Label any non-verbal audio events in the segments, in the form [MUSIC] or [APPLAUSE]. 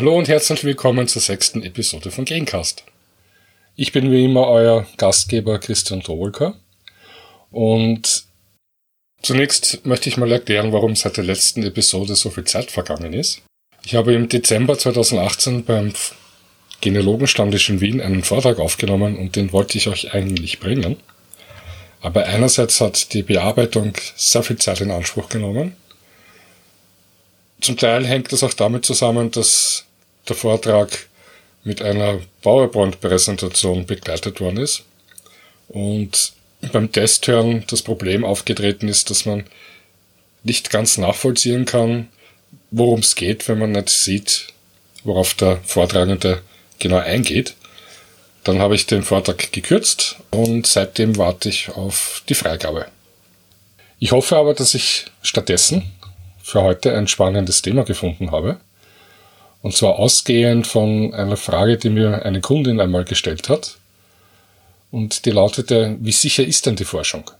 Hallo und herzlich willkommen zur sechsten Episode von Gamecast. Ich bin wie immer euer Gastgeber Christian Towolka und zunächst möchte ich mal erklären, warum seit der letzten Episode so viel Zeit vergangen ist. Ich habe im Dezember 2018 beim Genealogenstammtisch in Wien einen Vortrag aufgenommen und den wollte ich euch eigentlich bringen. Aber einerseits hat die Bearbeitung sehr viel Zeit in Anspruch genommen. Zum Teil hängt es auch damit zusammen, dass der Vortrag mit einer PowerPoint-Präsentation begleitet worden ist und beim Testhören das Problem aufgetreten ist, dass man nicht ganz nachvollziehen kann, worum es geht, wenn man nicht sieht, worauf der Vortragende genau eingeht. Dann habe ich den Vortrag gekürzt und seitdem warte ich auf die Freigabe. Ich hoffe aber, dass ich stattdessen für heute ein spannendes Thema gefunden habe. Und zwar ausgehend von einer Frage, die mir eine Kundin einmal gestellt hat. Und die lautete, wie sicher ist denn die Forschung?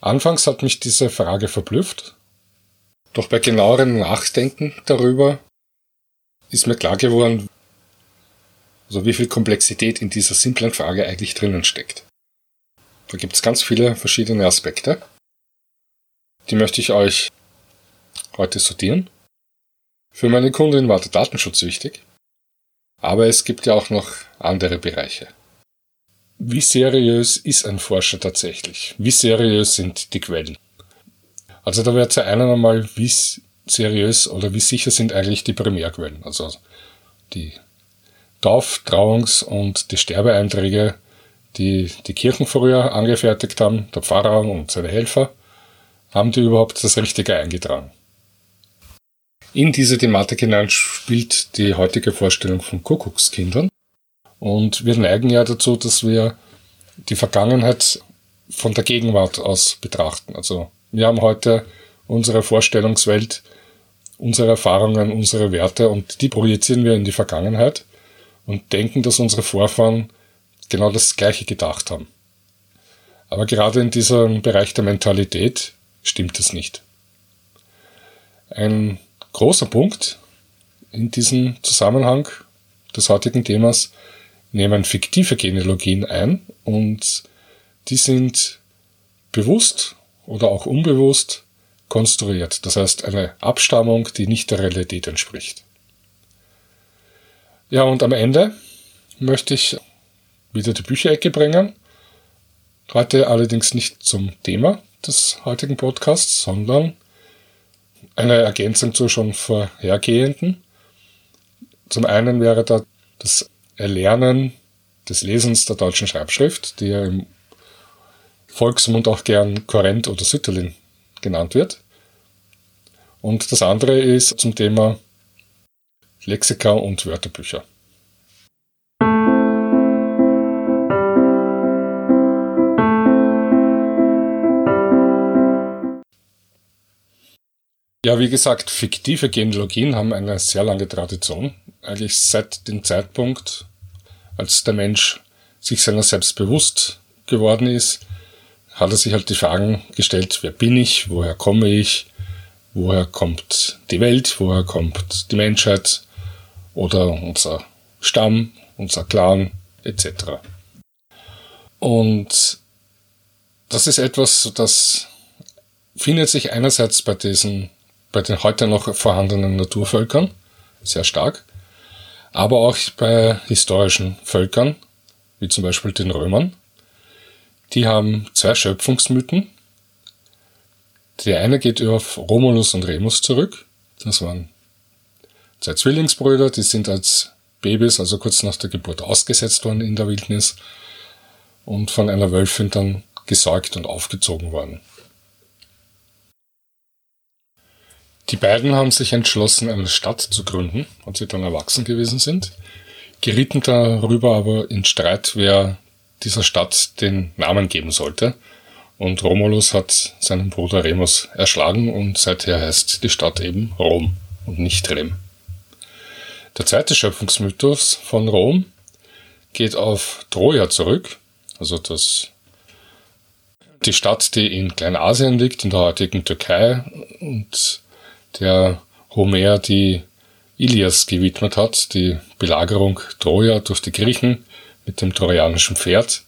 Anfangs hat mich diese Frage verblüfft. Doch bei genauerem Nachdenken darüber ist mir klar geworden, also wie viel Komplexität in dieser simplen Frage eigentlich drinnen steckt. Da gibt es ganz viele verschiedene Aspekte. Die möchte ich euch heute sortieren. Für meine Kundin war der Datenschutz wichtig, aber es gibt ja auch noch andere Bereiche. Wie seriös ist ein Forscher tatsächlich? Wie seriös sind die Quellen? Also da wäre zu einem einmal, wie seriös oder wie sicher sind eigentlich die Primärquellen, also die Tauf-, Trauungs- und die Sterbeeinträge, die die Kirchen früher angefertigt haben, der Pfarrer und seine Helfer, haben die überhaupt das Richtige eingetragen? In diese Thematik hinein spielt die heutige Vorstellung von Kuckuckskindern. Und wir neigen ja dazu, dass wir die Vergangenheit von der Gegenwart aus betrachten. Also wir haben heute unsere Vorstellungswelt, unsere Erfahrungen, unsere Werte und die projizieren wir in die Vergangenheit und denken, dass unsere Vorfahren genau das Gleiche gedacht haben. Aber gerade in diesem Bereich der Mentalität stimmt es nicht. Ein großer Punkt in diesem Zusammenhang des heutigen Themas nehmen fiktive Genealogien ein und die sind bewusst oder auch unbewusst konstruiert. Das heißt eine Abstammung, die nicht der Realität entspricht. Ja, und am Ende möchte ich wieder die Bücherecke bringen. Heute allerdings nicht zum Thema des heutigen Podcasts, sondern eine Ergänzung zur schon vorhergehenden. Zum einen wäre da das Erlernen des Lesens der deutschen Schreibschrift, die ja im Volksmund auch gern Korrent oder Sütterlin genannt wird. Und das andere ist zum Thema Lexika und Wörterbücher. Ja, wie gesagt, fiktive Genealogien haben eine sehr lange Tradition. Eigentlich seit dem Zeitpunkt, als der Mensch sich seiner selbst bewusst geworden ist, hat er sich halt die Fragen gestellt, wer bin ich, woher komme ich, woher kommt die Welt, woher kommt die Menschheit oder unser Stamm, unser Clan etc. Und das ist etwas, das findet sich einerseits bei diesen bei den heute noch vorhandenen Naturvölkern sehr stark, aber auch bei historischen Völkern, wie zum Beispiel den Römern. Die haben zwei Schöpfungsmythen. Der eine geht auf Romulus und Remus zurück. Das waren zwei Zwillingsbrüder, die sind als Babys, also kurz nach der Geburt, ausgesetzt worden in der Wildnis und von einer Wölfin dann gesäugt und aufgezogen worden. Die beiden haben sich entschlossen, eine Stadt zu gründen, als sie dann erwachsen gewesen sind, gerieten darüber aber in Streit, wer dieser Stadt den Namen geben sollte. Und Romulus hat seinen Bruder Remus erschlagen und seither heißt die Stadt eben Rom und nicht Rem. Der zweite Schöpfungsmythos von Rom geht auf Troja zurück, also das, die Stadt, die in Kleinasien liegt, in der heutigen Türkei und der Homer die Ilias gewidmet hat, die Belagerung Troja durch die Griechen mit dem trojanischen Pferd.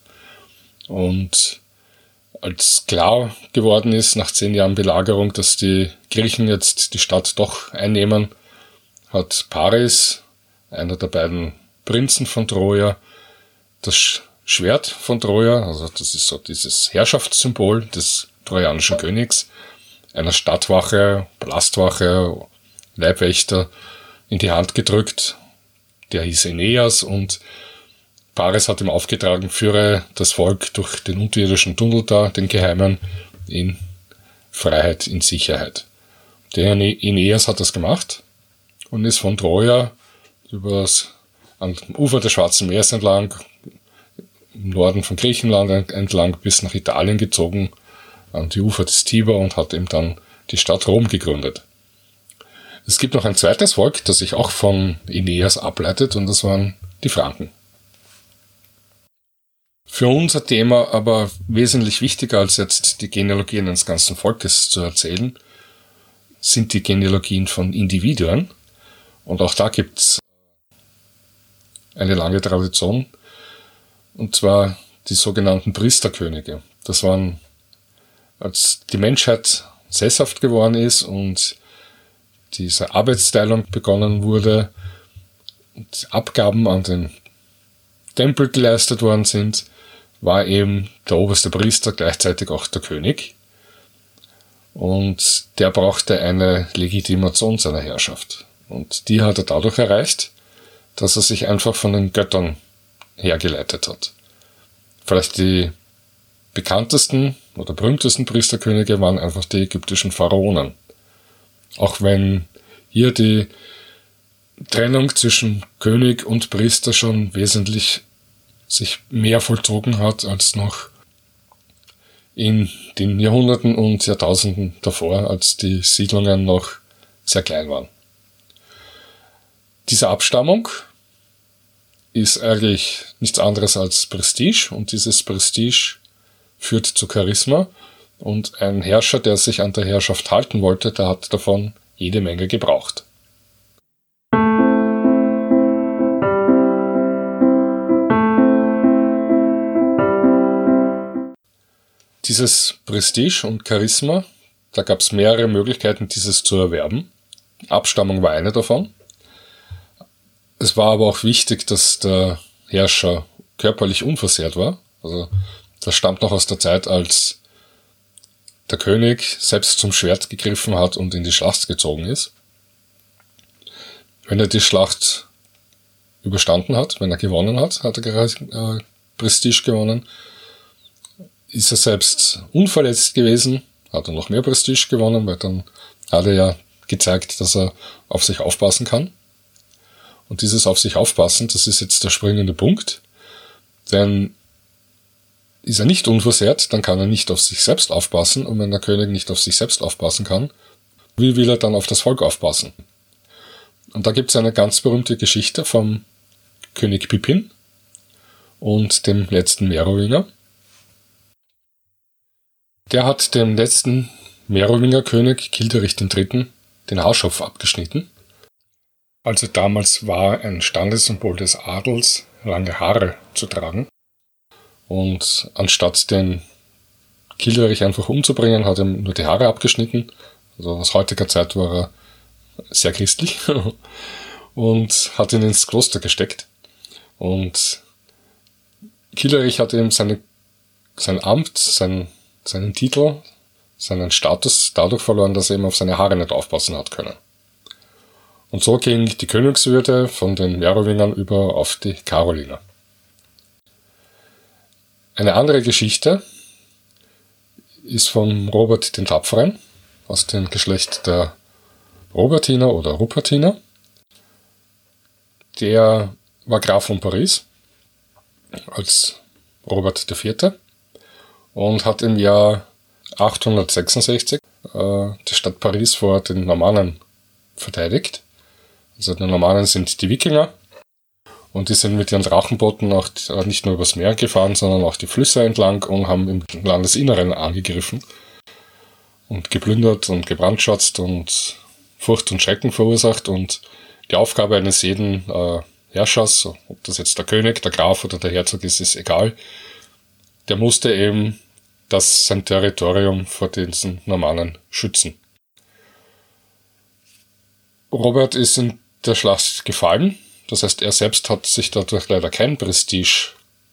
Und als klar geworden ist, nach zehn Jahren Belagerung, dass die Griechen jetzt die Stadt doch einnehmen, hat Paris, einer der beiden Prinzen von Troja, das Schwert von Troja, also das ist so dieses Herrschaftssymbol des trojanischen Königs, einer Stadtwache, Palastwache, Leibwächter in die Hand gedrückt. Der hieß Aeneas und Paris hat ihm aufgetragen, führe das Volk durch den unterirdischen Tunnel da, den geheimen, in Freiheit, in Sicherheit. Der Aeneas hat das gemacht und ist von Troja übers am Ufer des Schwarzen Meeres entlang, im Norden von Griechenland entlang bis nach Italien gezogen, an die Ufer des Tiber und hat eben dann die Stadt Rom gegründet. Es gibt noch ein zweites Volk, das sich auch von Aeneas ableitet, und das waren die Franken. Für unser Thema aber wesentlich wichtiger als jetzt die Genealogien eines ganzen Volkes zu erzählen, sind die Genealogien von Individuen. Und auch da gibt's eine lange Tradition, und zwar die sogenannten Priesterkönige. Das waren, als die Menschheit sesshaft geworden ist und diese Arbeitsteilung begonnen wurde und Abgaben an den Tempel geleistet worden sind, war eben der oberste Priester gleichzeitig auch der König. Und der brauchte eine Legitimation seiner Herrschaft. Und die hat er dadurch erreicht, dass er sich einfach von den Göttern hergeleitet hat. Vielleicht die bekanntesten oder berühmtesten Priesterkönige waren einfach die ägyptischen Pharaonen. Auch wenn hier die Trennung zwischen König und Priester schon wesentlich sich mehr vollzogen hat als noch in den Jahrhunderten und Jahrtausenden davor, als die Siedlungen noch sehr klein waren. Diese Abstammung ist eigentlich nichts anderes als Prestige und dieses Prestige führt zu Charisma und ein Herrscher, der sich an der Herrschaft halten wollte, der hat davon jede Menge gebraucht. Dieses Prestige und Charisma, da gab es mehrere Möglichkeiten, dieses zu erwerben. Abstammung war eine davon. Es war aber auch wichtig, dass der Herrscher körperlich unversehrt war. Also das stammt noch aus der Zeit, als der König selbst zum Schwert gegriffen hat und in die Schlacht gezogen ist. Wenn er die Schlacht überstanden hat, wenn er gewonnen hat, hat er gerade äh, Prestige gewonnen ist er selbst unverletzt gewesen, hat er noch mehr Prestige gewonnen, weil dann hat er ja gezeigt, dass er auf sich aufpassen kann. Und dieses auf sich aufpassen, das ist jetzt der springende Punkt. Denn ist er nicht unversehrt, dann kann er nicht auf sich selbst aufpassen. Und wenn der König nicht auf sich selbst aufpassen kann, wie will er dann auf das Volk aufpassen? Und da gibt es eine ganz berühmte Geschichte vom König Pippin und dem letzten Merowinger. Der hat dem letzten Merowinger König Kilderich III. den Haarschopf abgeschnitten. Also damals war ein Standessymbol des Adels, lange Haare zu tragen. Und anstatt den Kilderich einfach umzubringen, hat ihm nur die Haare abgeschnitten. Also aus heutiger Zeit war er sehr christlich [LAUGHS] und hat ihn ins Kloster gesteckt. Und Kilderich hat ihm seine, sein Amt, sein seinen Titel, seinen Status dadurch verloren, dass er eben auf seine Haare nicht aufpassen hat können. Und so ging die Königswürde von den Merowingern über auf die Karolinger. Eine andere Geschichte ist von Robert den Tapferen aus dem Geschlecht der Robertiner oder Rupertiner. Der war Graf von Paris als Robert IV. und hat im Jahr 866 äh, die Stadt Paris vor den Normannen verteidigt. Also die Normannen sind die Wikinger und die sind mit ihren Drachenbooten auch äh, nicht nur übers Meer gefahren, sondern auch die Flüsse entlang und haben im Landesinneren angegriffen und geplündert und gebrandschatzt und Furcht und Schrecken verursacht. Und die Aufgabe eines jeden äh, Herrschers, ob das jetzt der König, der Graf oder der Herzog ist, ist egal, der musste eben das sein Territorium vor diesen Normannen schützen. Robert ist in der Schlacht gefallen, das heißt, er selbst hat sich dadurch leider kein Prestige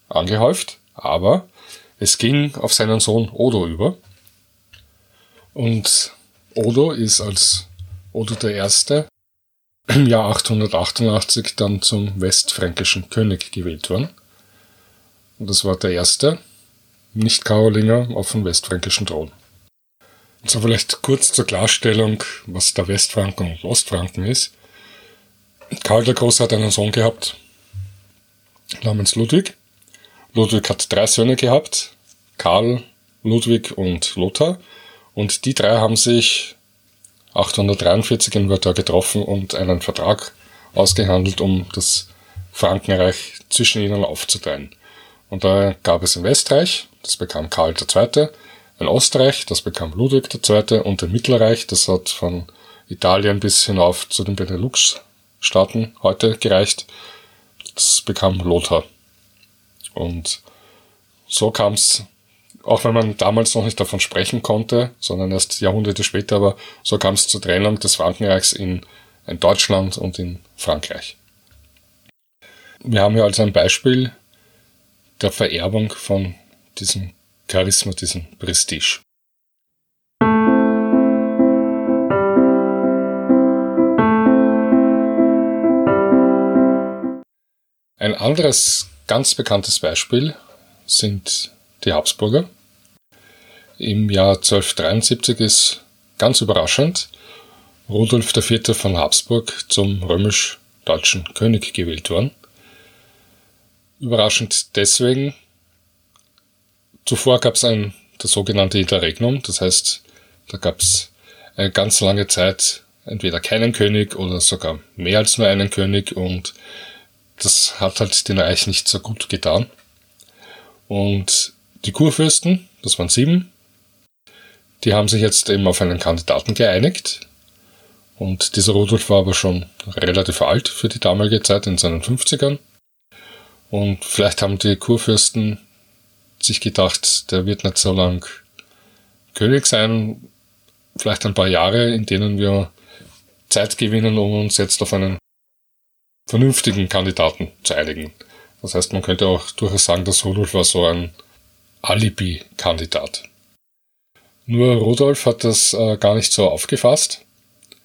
angehäuft, aber es ging auf seinen Sohn Odo über. Und Odo ist als Odo der Erste im Jahr 888 dann zum westfränkischen König gewählt worden. Und das war der erste Nicht-Karolinger auf dem westfränkischen Thron. So vielleicht kurz zur Klarstellung, was der Westfranken und Ostfranken ist. Karl der Große hat einen Sohn gehabt, namens Ludwig. Ludwig hat drei Söhne gehabt, Karl, Ludwig und Lothar. Und die drei haben sich 843 in Wörter getroffen und einen Vertrag ausgehandelt, um das Frankenreich zwischen ihnen aufzuteilen. Und da gab es ein Westreich, das bekam Karl II., ein Ostreich, das bekam Ludwig II. und ein Mittelreich, das hat von Italien bis hinauf zu den Benelux-Staaten heute gereicht. Das bekam Lothar. Und so kam es auch wenn man damals noch nicht davon sprechen konnte, sondern erst Jahrhunderte später, aber so kam es zur Trennung des Frankenreichs in, in Deutschland und in Frankreich. Wir haben hier also ein Beispiel der Vererbung von diesem Charisma, diesem Prestige. Ein anderes ganz bekanntes Beispiel sind die Habsburger. Im Jahr 1273 ist ganz überraschend Rudolf IV. von Habsburg zum römisch-deutschen König gewählt worden. Überraschend deswegen, zuvor gab es ein das sogenannte Interregnum, das heißt, da gab es eine ganz lange Zeit entweder keinen König oder sogar mehr als nur einen König und das hat halt den Reich nicht so gut getan. Und die Kurfürsten, das waren sieben, die haben sich jetzt eben auf einen Kandidaten geeinigt. Und dieser Rudolf war aber schon relativ alt für die damalige Zeit, in seinen 50ern. Und vielleicht haben die Kurfürsten sich gedacht, der wird nicht so lang König sein. Vielleicht ein paar Jahre, in denen wir Zeit gewinnen, um uns jetzt auf einen vernünftigen Kandidaten zu einigen. Das heißt, man könnte auch durchaus sagen, dass Rudolf war so ein Alibi-Kandidat. Nur Rudolf hat das äh, gar nicht so aufgefasst.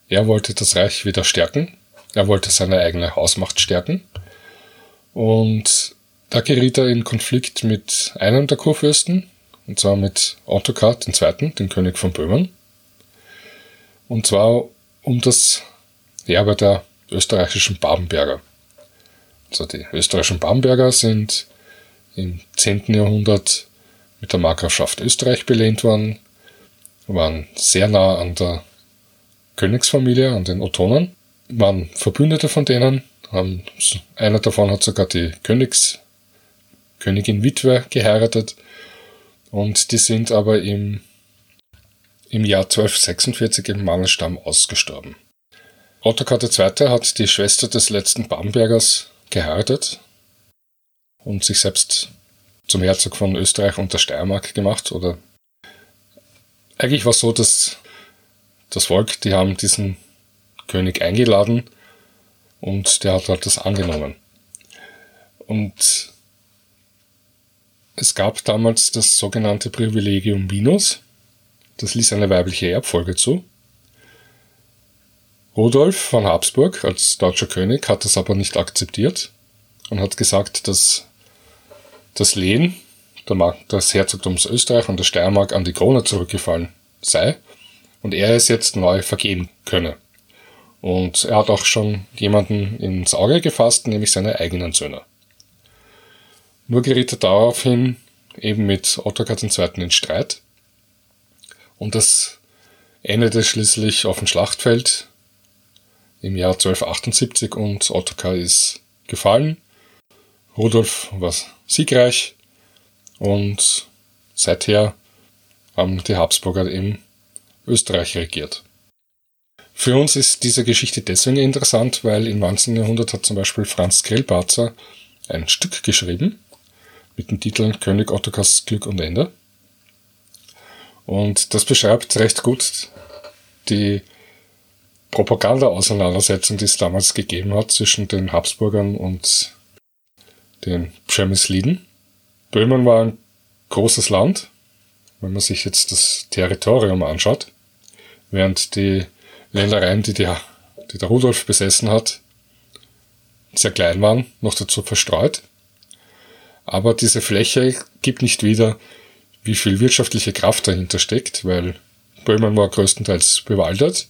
Er wollte das Reich wieder stärken. Er wollte seine eigene Hausmacht stärken. Und da geriet er in Konflikt mit einem der Kurfürsten, und zwar mit Ottokar II., den König von Böhmen. Und zwar um das Erbe der österreichischen Babenberger. Also die österreichischen Babenberger sind im 10. Jahrhundert mit der Markgrafschaft Österreich belehnt worden, waren sehr nah an der Königsfamilie, an den Ottonen, waren Verbündete von denen, haben, einer davon hat sogar die Königs, Königin Witwe geheiratet und die sind aber im, im Jahr 1246 im Mangelstamm ausgestorben. Ottokar II. hat die Schwester des letzten Bambergers geheiratet und sich selbst zum Herzog von Österreich und der Steiermark gemacht oder eigentlich war es so, dass das Volk, die haben diesen König eingeladen und der hat halt das angenommen. Und es gab damals das sogenannte Privilegium Minus. Das ließ eine weibliche Erbfolge zu. Rudolf von Habsburg als deutscher König hat das aber nicht akzeptiert und hat gesagt, dass das Lehen des Herzogtums Österreich und der Steiermark an die Krone zurückgefallen sei und er es jetzt neu vergeben könne. Und er hat auch schon jemanden ins Auge gefasst, nämlich seine eigenen Söhne. Nur geriet er daraufhin eben mit Ottokar II. in Streit. Und das endete schließlich auf dem Schlachtfeld im Jahr 1278 und Ottokar ist gefallen. Rudolf war siegreich und seither haben die Habsburger in Österreich regiert. Für uns ist diese Geschichte deswegen interessant, weil im 19. Jahrhundert hat zum Beispiel Franz Grillparzer ein Stück geschrieben mit dem Titel König Ottokars Glück und Ende. Und das beschreibt recht gut die Propaganda-Auseinandersetzung, die es damals gegeben hat zwischen den Habsburgern und den Przemysliden. Böhmen war ein großes Land, wenn man sich jetzt das Territorium anschaut, während die Ländereien, die, die, die der Rudolf besessen hat, sehr klein waren, noch dazu verstreut. Aber diese Fläche gibt nicht wieder, wie viel wirtschaftliche Kraft dahinter steckt, weil Böhmen war größtenteils bewaldet,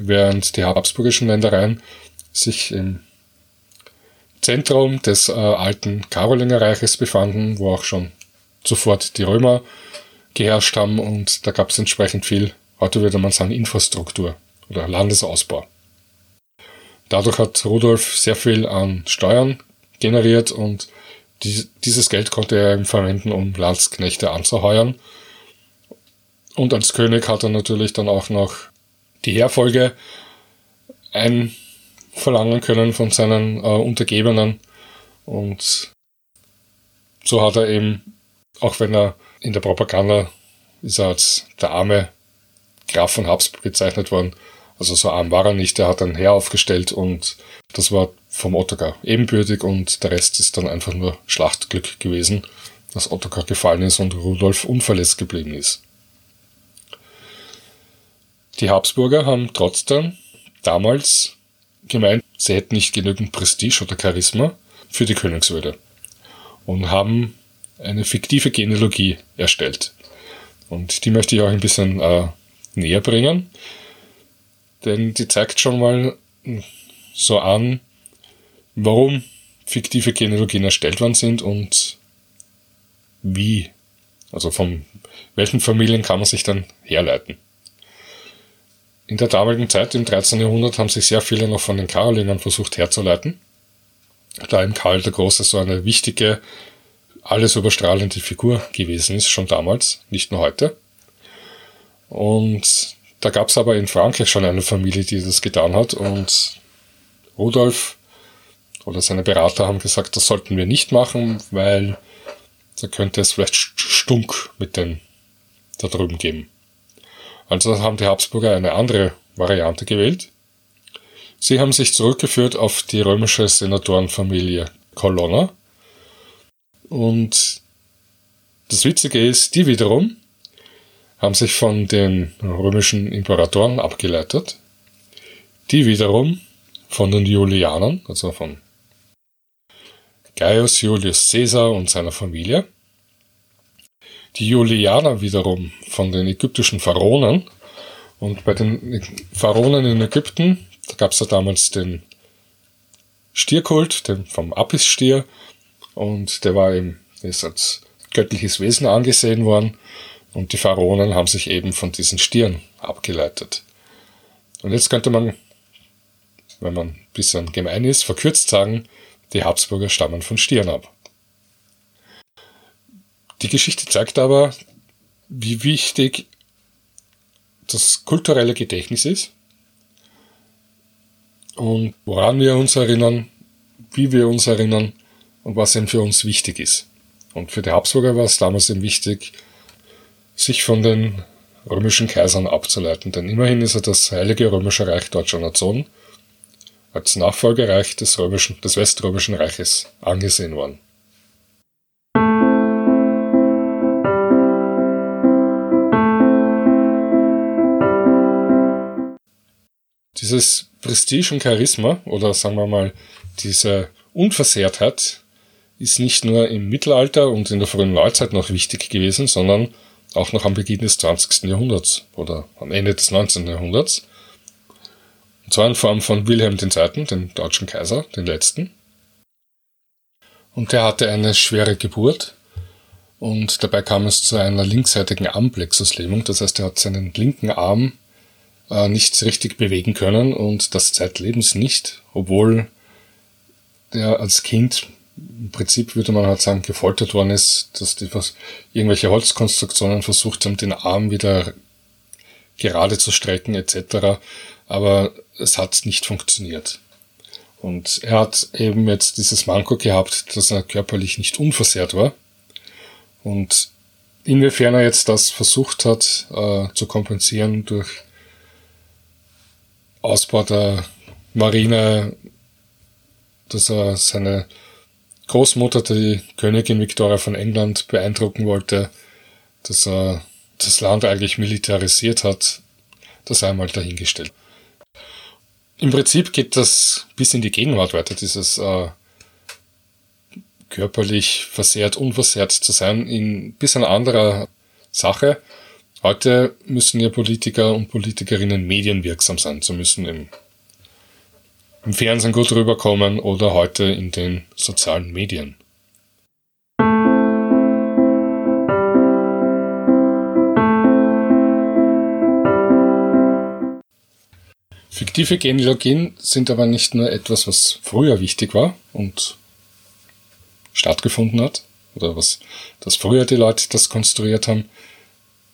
während die habsburgischen Ländereien sich im Zentrum des äh, alten Karolingerreiches befanden, wo auch schon sofort die Römer geherrscht haben und da gab es entsprechend viel, heute würde man sagen, Infrastruktur oder Landesausbau. Dadurch hat Rudolf sehr viel an Steuern generiert und dieses Geld konnte er verwenden, um Landsknechte anzuheuern. Und als König hat er natürlich dann auch noch die Heerfolge einverlangen können von seinen äh, Untergebenen. Und so hat er eben, auch wenn er in der Propaganda ist er als der arme Graf von Habsburg bezeichnet worden, also so arm war er nicht, er hat ein Heer aufgestellt und das war vom Ottokar ebenbürtig und der Rest ist dann einfach nur Schlachtglück gewesen, dass Ottokar gefallen ist und Rudolf unverletzt geblieben ist. Die Habsburger haben trotzdem damals gemeint, sie hätten nicht genügend Prestige oder Charisma für die Königswürde und haben eine fiktive Genealogie erstellt. Und die möchte ich auch ein bisschen äh, näher bringen, denn die zeigt schon mal so an, warum fiktive Genealogien erstellt worden sind und wie. Also von welchen Familien kann man sich dann herleiten. In der damaligen Zeit, im 13. Jahrhundert, haben sich sehr viele noch von den Karolingern versucht herzuleiten. Da eben Karl der Große so eine wichtige, alles überstrahlende Figur gewesen ist, schon damals, nicht nur heute. Und da gab es aber in Frankreich schon eine Familie, die das getan hat und Rudolf oder seine Berater haben gesagt, das sollten wir nicht machen, weil da könnte es vielleicht Stunk mit den da drüben geben. Also haben die Habsburger eine andere Variante gewählt. Sie haben sich zurückgeführt auf die römische Senatorenfamilie Colonna. Und das Witzige ist, die wiederum haben sich von den römischen Imperatoren abgeleitet, die wiederum von den Julianern, also von Gaius Julius Caesar und seiner Familie. Die Julianer wiederum von den ägyptischen Pharaonen. Und bei den Pharaonen in Ägypten, da gab es ja damals den Stierkult, den vom Apis-Stier. Und der war eben, der ist als göttliches Wesen angesehen worden. Und die Pharaonen haben sich eben von diesen Stieren abgeleitet. Und jetzt könnte man wenn man ein bisschen gemein ist, verkürzt sagen, die Habsburger stammen von Stieren ab. Die Geschichte zeigt aber, wie wichtig das kulturelle Gedächtnis ist und woran wir uns erinnern, wie wir uns erinnern und was eben für uns wichtig ist. Und für die Habsburger war es damals eben wichtig, sich von den römischen Kaisern abzuleiten, denn immerhin ist er das Heilige Römische Reich Deutscher Nation als Nachfolgereich des, Römischen, des Weströmischen Reiches angesehen worden. Dieses Prestige und Charisma oder sagen wir mal diese Unversehrtheit ist nicht nur im Mittelalter und in der frühen Neuzeit noch wichtig gewesen, sondern auch noch am Beginn des 20. Jahrhunderts oder am Ende des 19. Jahrhunderts. Und zwar in Form von Wilhelm II., dem deutschen Kaiser, den letzten. Und der hatte eine schwere Geburt und dabei kam es zu einer linksseitigen Armplexuslähmung. Das heißt, er hat seinen linken Arm äh, nicht richtig bewegen können und das zeitlebens nicht, obwohl der als Kind im Prinzip würde man halt sagen, gefoltert worden ist, dass die was, irgendwelche Holzkonstruktionen versucht haben, den Arm wieder gerade zu strecken etc. Aber es hat nicht funktioniert. Und er hat eben jetzt dieses Manko gehabt, dass er körperlich nicht unversehrt war. Und inwiefern er jetzt das versucht hat äh, zu kompensieren durch Ausbau der Marine, dass er seine Großmutter, die Königin Victoria von England, beeindrucken wollte, dass er das Land eigentlich militarisiert hat, das einmal dahingestellt. Im Prinzip geht das bis in die Gegenwart weiter, dieses äh, körperlich versehrt, unversehrt zu sein, in bis eine anderer Sache. Heute müssen ja Politiker und Politikerinnen medienwirksam sein. Sie müssen im, im Fernsehen gut rüberkommen oder heute in den sozialen Medien. Fiktive Genealogien sind aber nicht nur etwas, was früher wichtig war und stattgefunden hat, oder was, dass früher die Leute das konstruiert haben,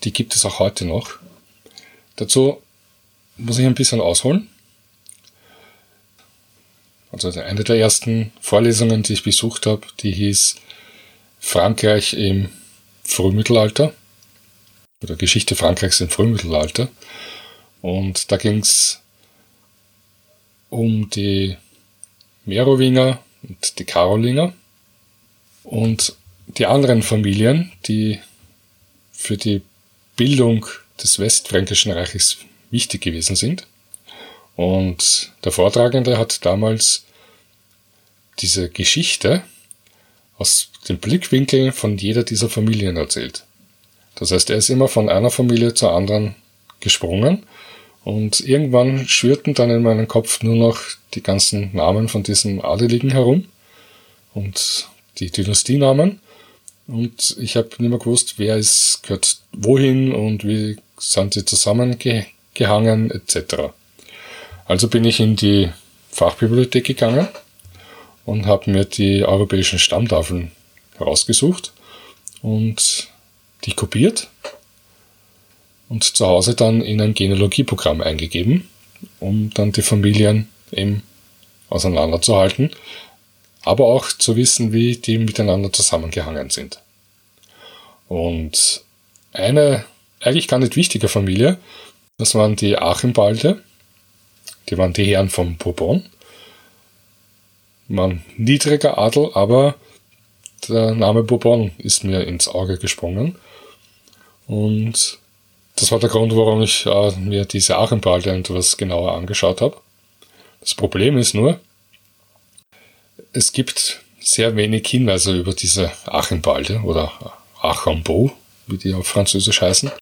die gibt es auch heute noch. Dazu muss ich ein bisschen ausholen. Also eine der ersten Vorlesungen, die ich besucht habe, die hieß Frankreich im Frühmittelalter oder Geschichte Frankreichs im Frühmittelalter. Und da ging es um die Merowinger und die Karolinger und die anderen Familien, die für die Bildung des Westfränkischen Reiches wichtig gewesen sind. Und der Vortragende hat damals diese Geschichte aus dem Blickwinkel von jeder dieser Familien erzählt. Das heißt, er ist immer von einer Familie zur anderen gesprungen und irgendwann schwirrten dann in meinem Kopf nur noch die ganzen Namen von diesen Adeligen herum und die Dynastienamen. Und ich habe nicht mehr gewusst, wer ist, gehört wohin und wie sind sie zusammengehangen etc. Also bin ich in die Fachbibliothek gegangen und habe mir die europäischen Stammtafeln herausgesucht und die kopiert und zu Hause dann in ein Genealogieprogramm eingegeben, um dann die Familien eben auseinanderzuhalten, aber auch zu wissen, wie die miteinander zusammengehangen sind. Und eine eigentlich gar nicht wichtige Familie, das waren die Achimbalde, die waren die Herren von Bourbon, Man niedriger Adel, aber der Name Bourbon ist mir ins Auge gesprungen. Und das war der Grund, warum ich äh, mir diese Achenbalde etwas genauer angeschaut habe. Das Problem ist nur, es gibt sehr wenig Hinweise über diese Achenbalde oder Achambeau, wie die auf Französisch heißen.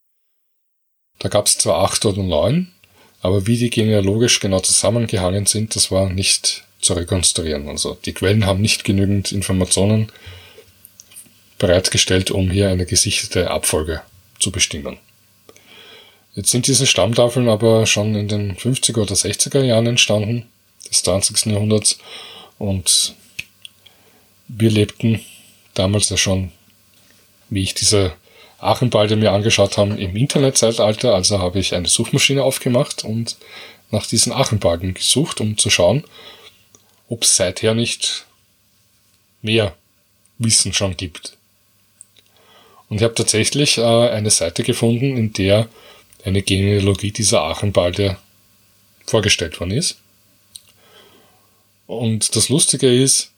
Da gab es zwar acht oder neun, aber wie die genealogisch genau zusammengehangen sind, das war nicht zu rekonstruieren. Also die Quellen haben nicht genügend Informationen bereitgestellt, um hier eine gesicherte Abfolge zu bestimmen. Jetzt sind diese Stammtafeln aber schon in den 50er oder 60er Jahren entstanden, des 20. Jahrhunderts. Und wir lebten damals ja schon, wie ich diese Achenbalde mir angeschaut habe, im Internetzeitalter. Also habe ich eine Suchmaschine aufgemacht und nach diesen Achenbalden gesucht, um zu schauen, ob es seither nicht mehr Wissen schon gibt. Und ich habe tatsächlich äh, eine Seite gefunden, in der eine Genealogie dieser Achenbalde vorgestellt worden ist. Und das Lustige ist,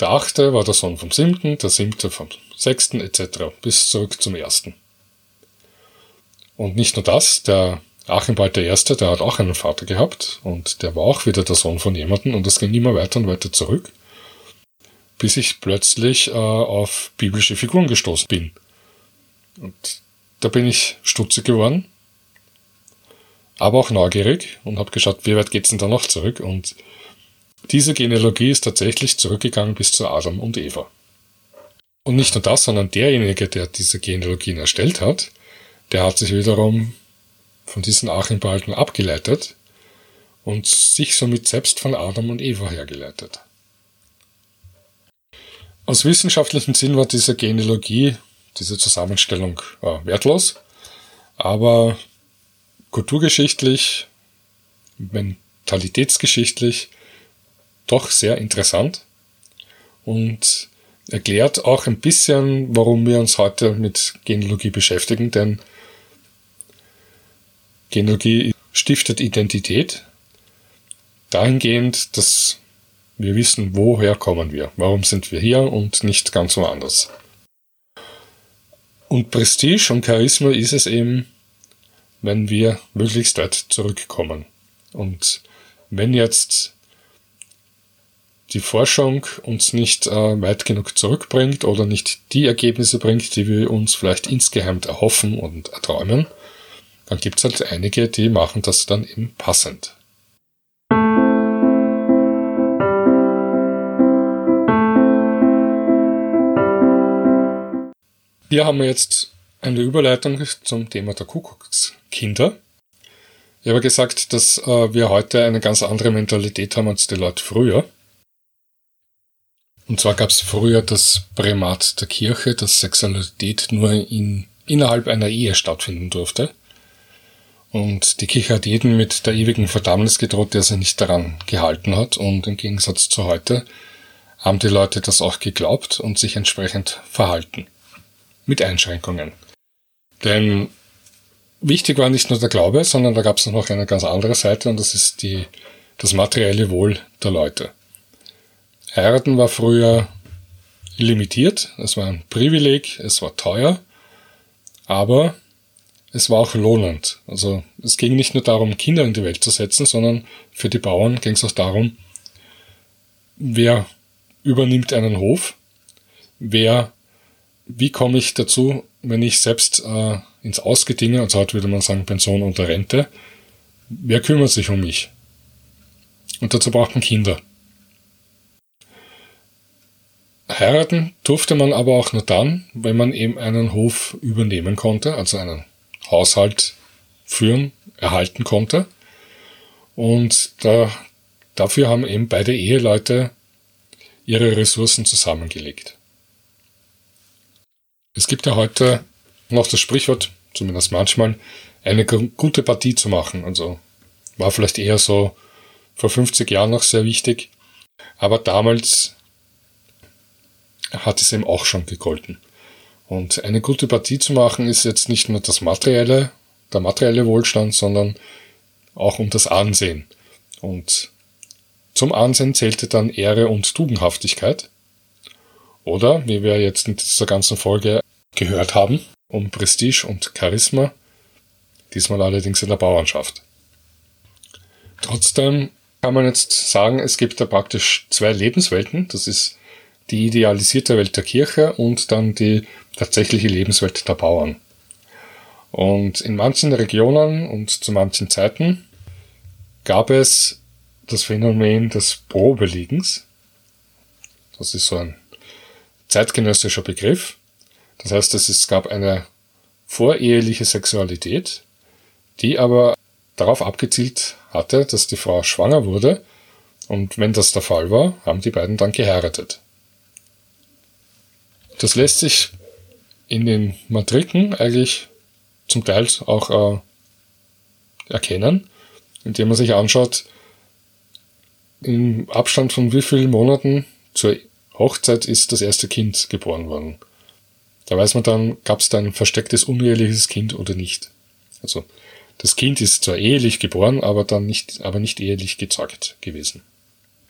der achte war der Sohn vom siebten, der siebte vom sechsten etc. bis zurück zum ersten. Und nicht nur das, der der Erste, der hat auch einen Vater gehabt und der war auch wieder der Sohn von jemandem und das ging immer weiter und weiter zurück, bis ich plötzlich äh, auf biblische Figuren gestoßen bin. Und da bin ich stutzig geworden aber auch neugierig und habe geschaut, wie weit geht's denn da noch zurück und diese Genealogie ist tatsächlich zurückgegangen bis zu Adam und Eva. Und nicht nur das, sondern derjenige, der diese Genealogien erstellt hat, der hat sich wiederum von diesen Archenbalken abgeleitet und sich somit selbst von Adam und Eva hergeleitet. Aus wissenschaftlichem Sinn war diese Genealogie, diese Zusammenstellung äh, wertlos, aber kulturgeschichtlich, mentalitätsgeschichtlich doch sehr interessant und erklärt auch ein bisschen, warum wir uns heute mit Genealogie beschäftigen, denn Genealogie stiftet Identität dahingehend, dass wir wissen, woher kommen wir, warum sind wir hier und nicht ganz woanders. Und Prestige und Charisma ist es eben, wenn wir möglichst weit zurückkommen. Und wenn jetzt die Forschung uns nicht äh, weit genug zurückbringt oder nicht die Ergebnisse bringt, die wir uns vielleicht insgeheim erhoffen und erträumen, dann gibt es halt einige, die machen das dann eben passend. Hier haben wir jetzt eine Überleitung zum Thema der Kuckuckskinder. Ich habe gesagt, dass äh, wir heute eine ganz andere Mentalität haben als die Leute früher. Und zwar gab es früher das Primat der Kirche, dass Sexualität nur in, innerhalb einer Ehe stattfinden durfte. Und die Kirche hat jeden mit der ewigen Verdammnis gedroht, der sich nicht daran gehalten hat. Und im Gegensatz zu heute haben die Leute das auch geglaubt und sich entsprechend verhalten. Mit Einschränkungen. Denn wichtig war nicht nur der Glaube, sondern da gab es noch eine ganz andere Seite und das ist die, das materielle Wohl der Leute. Heiraten war früher limitiert, es war ein Privileg, es war teuer, aber es war auch lohnend. Also es ging nicht nur darum, Kinder in die Welt zu setzen, sondern für die Bauern ging es auch darum, wer übernimmt einen Hof, wer, wie komme ich dazu, wenn ich selbst äh, ins Ausgedinge, also heute würde man sagen Pension oder Rente, wer kümmert sich um mich? Und dazu braucht man Kinder. Heiraten durfte man aber auch nur dann, wenn man eben einen Hof übernehmen konnte, also einen Haushalt führen, erhalten konnte. Und da, dafür haben eben beide Eheleute ihre Ressourcen zusammengelegt. Es gibt ja heute noch das Sprichwort, zumindest manchmal, eine gute Partie zu machen. Also war vielleicht eher so vor 50 Jahren noch sehr wichtig. Aber damals hat es eben auch schon gegolten. Und eine gute Partie zu machen ist jetzt nicht nur das materielle, der materielle Wohlstand, sondern auch um das Ansehen. Und zum Ansehen zählte dann Ehre und Tugendhaftigkeit. Oder, wie wir jetzt in dieser ganzen Folge gehört haben, um Prestige und Charisma, diesmal allerdings in der Bauernschaft. Trotzdem kann man jetzt sagen, es gibt da praktisch zwei Lebenswelten. Das ist die idealisierte Welt der Kirche und dann die tatsächliche Lebenswelt der Bauern. Und in manchen Regionen und zu manchen Zeiten gab es das Phänomen des Probeliegens. Das ist so ein zeitgenössischer Begriff. Das heißt, es gab eine voreheliche Sexualität, die aber darauf abgezielt hatte, dass die Frau schwanger wurde. Und wenn das der Fall war, haben die beiden dann geheiratet. Das lässt sich in den Matriken eigentlich zum Teil auch äh, erkennen, indem man sich anschaut, im Abstand von wie vielen Monaten zur Hochzeit ist das erste Kind geboren worden. Da weiß man dann, gab es da ein verstecktes uneheliches Kind oder nicht. Also das Kind ist zwar ehelich geboren, aber dann nicht, aber nicht ehelich gezeugt gewesen.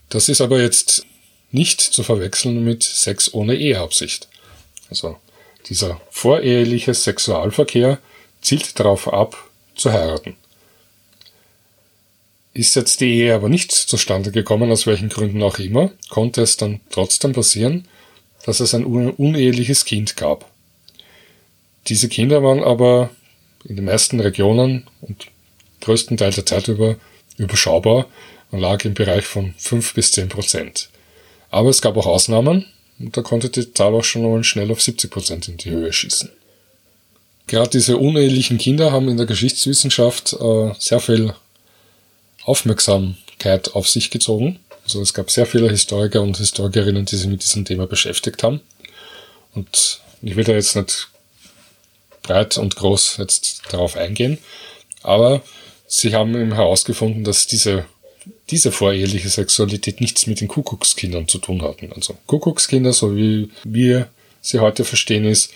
Das ist aber jetzt nicht zu verwechseln mit Sex ohne Eheabsicht. Also dieser voreheliche Sexualverkehr zielt darauf ab, zu heiraten. Ist jetzt die Ehe aber nicht zustande gekommen, aus welchen Gründen auch immer, konnte es dann trotzdem passieren, dass es ein uneheliches Kind gab. Diese Kinder waren aber in den meisten Regionen und größten Teil der Zeit über überschaubar und lag im Bereich von 5 bis 10 Prozent. Aber es gab auch Ausnahmen und da konnte die Zahl auch schon mal schnell auf 70 Prozent in die Höhe schießen. Gerade diese unehelichen Kinder haben in der Geschichtswissenschaft äh, sehr viel Aufmerksamkeit auf sich gezogen. Also es gab sehr viele Historiker und Historikerinnen, die sich mit diesem Thema beschäftigt haben. Und ich will da jetzt nicht breit und groß jetzt darauf eingehen, aber sie haben eben herausgefunden, dass diese, diese voreheliche Sexualität nichts mit den Kuckuckskindern zu tun hatten. Also Kuckuckskinder, so wie wir sie heute verstehen, ist,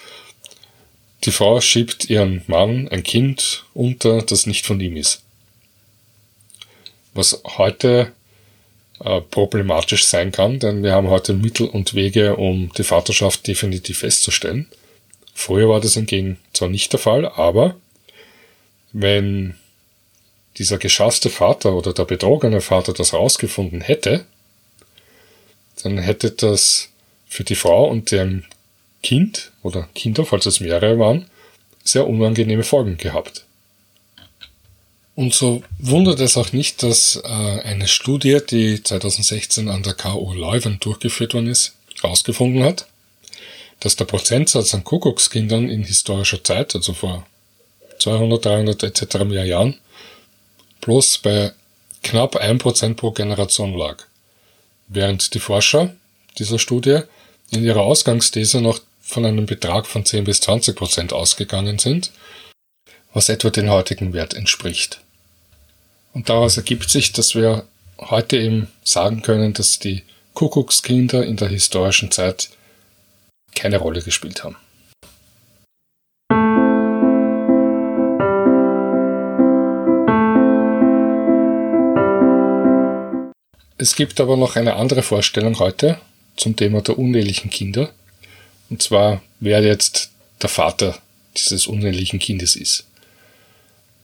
die Frau schiebt ihren Mann ein Kind unter, das nicht von ihm ist. Was heute äh, problematisch sein kann, denn wir haben heute Mittel und Wege, um die Vaterschaft definitiv festzustellen. Früher war das hingegen zwar nicht der Fall, aber wenn dieser geschasste Vater oder der betrogene Vater das herausgefunden hätte, dann hätte das für die Frau und deren Kind oder Kinder, falls es mehrere waren, sehr unangenehme Folgen gehabt. Und so wundert es auch nicht, dass äh, eine Studie, die 2016 an der KU Leuven durchgeführt worden ist, herausgefunden hat, dass der Prozentsatz an Kuckuckskindern in historischer Zeit, also vor 200, 300 etc. mehr Jahren, bloß bei knapp 1% pro Generation lag. Während die Forscher dieser Studie in ihrer Ausgangsthese noch von einem Betrag von 10 bis 20% ausgegangen sind, was etwa den heutigen Wert entspricht. Und daraus ergibt sich, dass wir heute eben sagen können, dass die Kuckuckskinder in der historischen Zeit keine Rolle gespielt haben. Es gibt aber noch eine andere Vorstellung heute zum Thema der unehelichen Kinder. Und zwar, wer jetzt der Vater dieses unehelichen Kindes ist.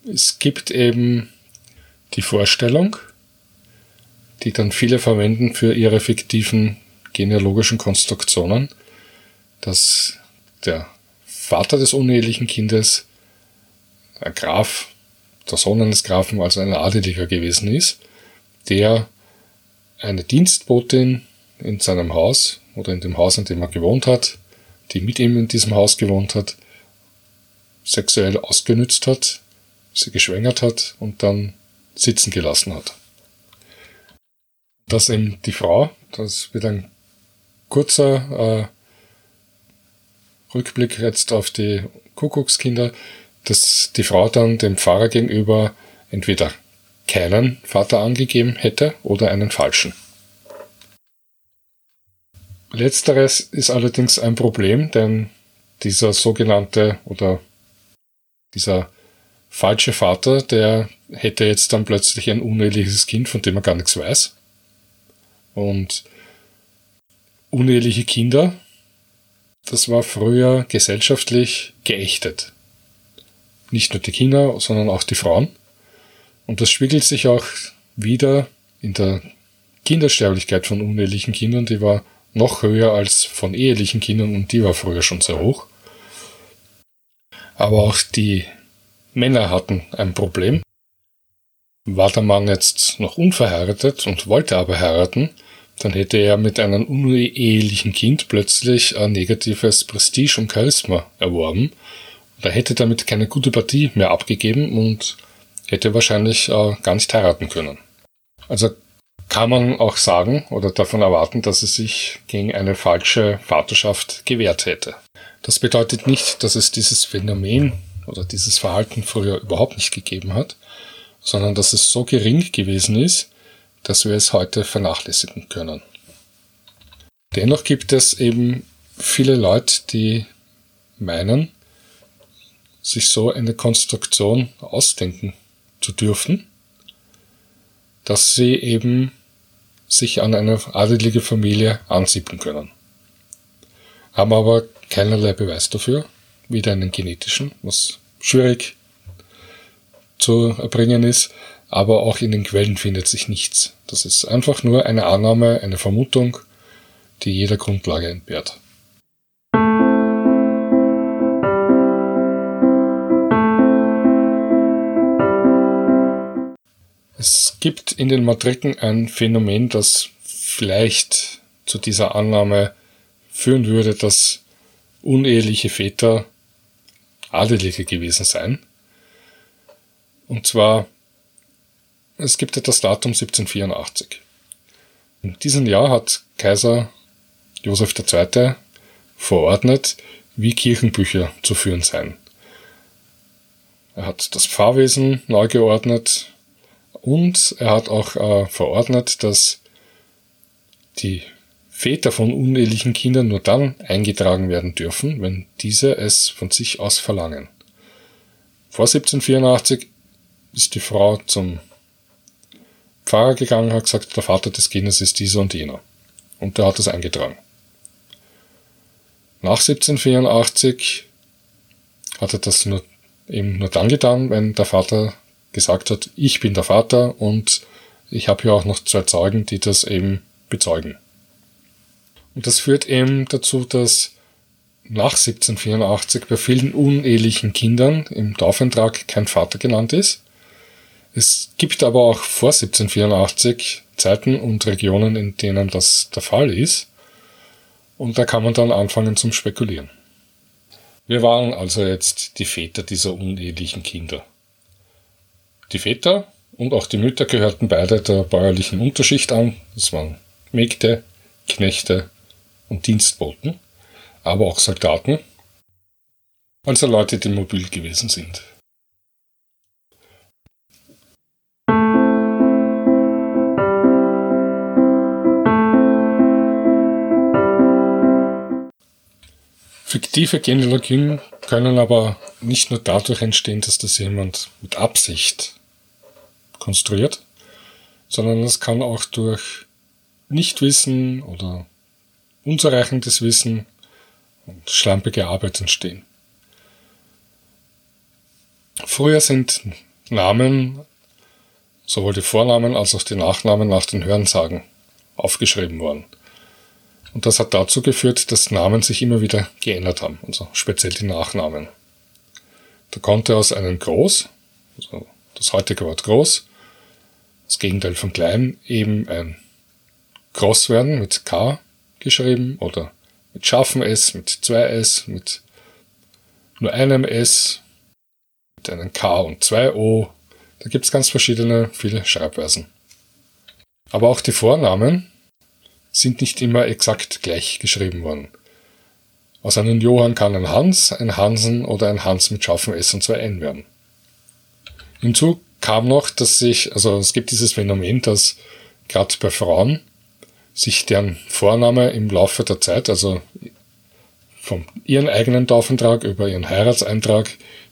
Es gibt eben die Vorstellung, die dann viele verwenden für ihre fiktiven genealogischen Konstruktionen, dass der Vater des unehelichen Kindes ein Graf, der Sohn eines Grafen, also ein Adeliger gewesen ist, der eine Dienstbotin in seinem Haus oder in dem Haus, in dem er gewohnt hat, die mit ihm in diesem Haus gewohnt hat, sexuell ausgenützt hat, sie geschwängert hat und dann sitzen gelassen hat. Dass eben die Frau, das wird ein kurzer äh, Rückblick jetzt auf die Kuckuckskinder, dass die Frau dann dem Pfarrer gegenüber entweder keinen Vater angegeben hätte oder einen falschen. Letzteres ist allerdings ein Problem, denn dieser sogenannte oder dieser falsche Vater, der hätte jetzt dann plötzlich ein uneheliches Kind, von dem er gar nichts weiß. Und uneheliche Kinder, das war früher gesellschaftlich geächtet. Nicht nur die Kinder, sondern auch die Frauen. Und das spiegelt sich auch wieder in der Kindersterblichkeit von unehelichen Kindern, die war noch höher als von ehelichen Kindern und die war früher schon sehr hoch. Aber auch die Männer hatten ein Problem. War der Mann jetzt noch unverheiratet und wollte aber heiraten, dann hätte er mit einem unehelichen Kind plötzlich ein negatives Prestige und Charisma erworben. Er hätte damit keine gute Partie mehr abgegeben und hätte wahrscheinlich äh, gar nicht heiraten können. Also kann man auch sagen oder davon erwarten, dass es sich gegen eine falsche Vaterschaft gewehrt hätte. Das bedeutet nicht, dass es dieses Phänomen oder dieses Verhalten früher überhaupt nicht gegeben hat, sondern dass es so gering gewesen ist, dass wir es heute vernachlässigen können. Dennoch gibt es eben viele Leute, die meinen, sich so eine Konstruktion ausdenken zu dürfen, dass sie eben sich an eine adelige Familie ansiedeln können. Haben aber keinerlei Beweis dafür, weder einen genetischen, was schwierig zu erbringen ist, aber auch in den Quellen findet sich nichts. Das ist einfach nur eine Annahme, eine Vermutung, die jeder Grundlage entbehrt. Gibt in den Matriken ein Phänomen, das vielleicht zu dieser Annahme führen würde, dass uneheliche Väter Adelige gewesen seien. Und zwar, es gibt das Datum 1784. In diesem Jahr hat Kaiser Joseph II. verordnet, wie Kirchenbücher zu führen seien. Er hat das Pfarrwesen neu geordnet und er hat auch äh, verordnet, dass die Väter von unehelichen Kindern nur dann eingetragen werden dürfen, wenn diese es von sich aus verlangen. Vor 1784 ist die Frau zum Pfarrer gegangen und hat gesagt, der Vater des Kindes ist dieser und jener. Und der hat das eingetragen. Nach 1784 hat er das nur, eben nur dann getan, wenn der Vater gesagt hat, ich bin der Vater und ich habe hier auch noch zwei Zeugen, die das eben bezeugen. Und das führt eben dazu, dass nach 1784 bei vielen unehelichen Kindern im Taufantrag kein Vater genannt ist. Es gibt aber auch vor 1784 Zeiten und Regionen, in denen das der Fall ist. Und da kann man dann anfangen zum Spekulieren. Wir waren also jetzt die Väter dieser unehelichen Kinder. Die Väter und auch die Mütter gehörten beide der bäuerlichen Unterschicht an. Das waren Mägde, Knechte und Dienstboten, aber auch Soldaten, also Leute, die mobil gewesen sind. Fiktive Genealogien können aber nicht nur dadurch entstehen, dass das jemand mit Absicht konstruiert, sondern es kann auch durch Nichtwissen oder unzureichendes Wissen und schlampige Arbeit entstehen. Früher sind Namen, sowohl die Vornamen als auch die Nachnamen nach den Hörensagen aufgeschrieben worden. Und das hat dazu geführt, dass Namen sich immer wieder geändert haben, also speziell die Nachnamen. Da konnte aus einem Groß, also das heutige Wort Groß, das Gegenteil von Klein, eben ein Groß werden mit K geschrieben oder mit scharfem S, mit zwei S, mit nur einem S, mit einem K und zwei O. Da gibt es ganz verschiedene, viele Schreibweisen. Aber auch die Vornamen sind nicht immer exakt gleich geschrieben worden. Aus einem Johann kann ein Hans, ein Hansen oder ein Hans mit scharfem S und zwei N werden. Hinzu kam noch, dass sich, also es gibt dieses Phänomen, dass gerade bei Frauen sich deren Vorname im Laufe der Zeit, also vom ihren eigenen Taufantrag über ihren Heiratseintrag,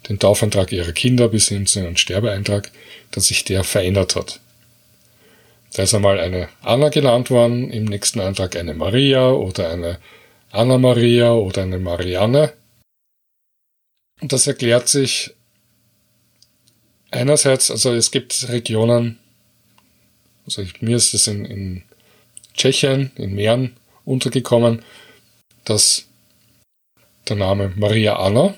den Taufantrag ihrer Kinder bis hin zu ihren Sterbeeintrag, dass sich der verändert hat. Da ist einmal eine Anna genannt worden, im nächsten Eintrag eine Maria oder eine Anna Maria oder eine Marianne. Und das erklärt sich einerseits, also es gibt Regionen, also mir ist es in, in Tschechien, in Mähren untergekommen, dass der Name Maria Anna,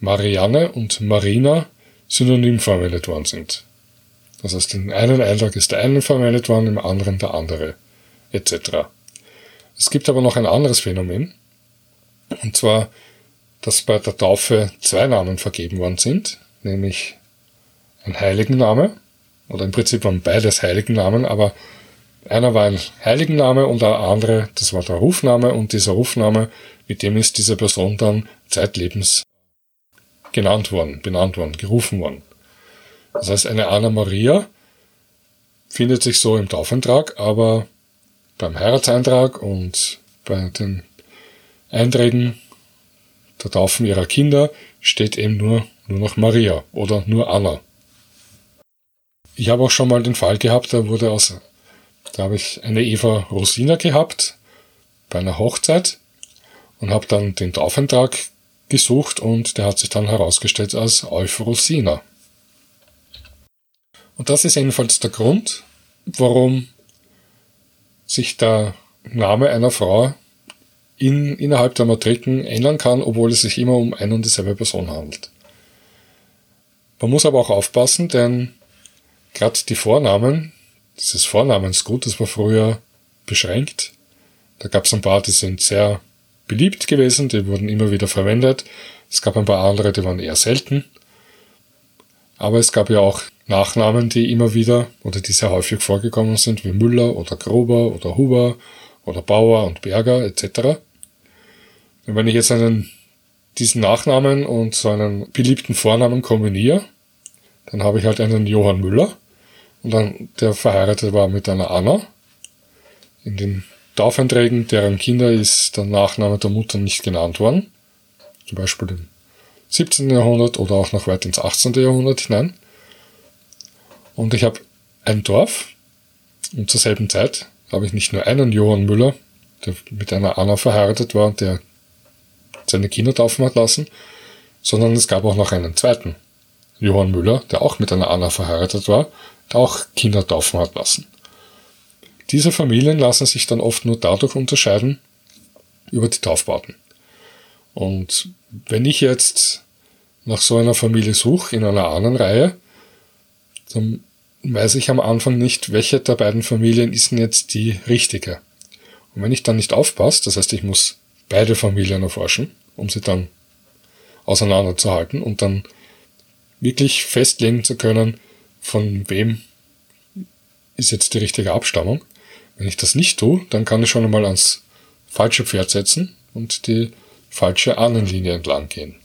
Marianne und Marina synonym verwendet worden sind. Das heißt, in einem Eintrag ist der eine verwendet worden, im anderen der andere, etc. Es gibt aber noch ein anderes Phänomen, und zwar, dass bei der Taufe zwei Namen vergeben worden sind, nämlich ein Heiligenname, oder im Prinzip waren beides Heiligennamen, aber einer war ein Heiligenname und der andere, das war der Rufname und dieser Rufname, mit dem ist diese Person dann zeitlebens genannt worden, benannt worden, gerufen worden. Das heißt, eine Anna Maria findet sich so im Taufantrag, aber beim Heiratseintrag und bei den Einträgen der Taufen ihrer Kinder steht eben nur, nur noch Maria oder nur Anna. Ich habe auch schon mal den Fall gehabt, da wurde aus da habe ich eine Eva Rosina gehabt bei einer Hochzeit und habe dann den Taufantrag gesucht und der hat sich dann herausgestellt als Euphrosina. Und das ist jedenfalls der Grund, warum sich der Name einer Frau in, innerhalb der Matriken ändern kann, obwohl es sich immer um eine und dieselbe Person handelt. Man muss aber auch aufpassen, denn gerade die Vornamen dieses Vornamensgut, das war früher beschränkt. Da gab es ein paar, die sind sehr beliebt gewesen, die wurden immer wieder verwendet. Es gab ein paar andere, die waren eher selten. Aber es gab ja auch Nachnamen, die immer wieder oder die sehr häufig vorgekommen sind, wie Müller oder Gruber oder Huber oder Bauer und Berger etc. Und wenn ich jetzt einen, diesen Nachnamen und so einen beliebten Vornamen kombiniere, dann habe ich halt einen Johann Müller und dann der verheiratet war mit einer Anna. In den Taufeinträgen deren Kinder ist der Nachname der Mutter nicht genannt worden. Zum Beispiel im 17. Jahrhundert oder auch noch weit ins 18. Jahrhundert hinein. Und ich habe ein Dorf und zur selben Zeit habe ich nicht nur einen Johann Müller, der mit einer Anna verheiratet war und der seine Kinder taufen hat lassen, sondern es gab auch noch einen zweiten Johann Müller, der auch mit einer Anna verheiratet war, auch Kinder taufen hat lassen. Diese Familien lassen sich dann oft nur dadurch unterscheiden über die Taufbauten. Und wenn ich jetzt nach so einer Familie suche in einer anderen Reihe, dann weiß ich am Anfang nicht, welche der beiden Familien ist denn jetzt die richtige. Und wenn ich dann nicht aufpasse, das heißt, ich muss beide Familien erforschen, um sie dann auseinanderzuhalten und dann wirklich festlegen zu können, von wem ist jetzt die richtige Abstammung. Wenn ich das nicht tue, dann kann ich schon einmal ans falsche Pferd setzen und die falsche Ahnenlinie entlang gehen.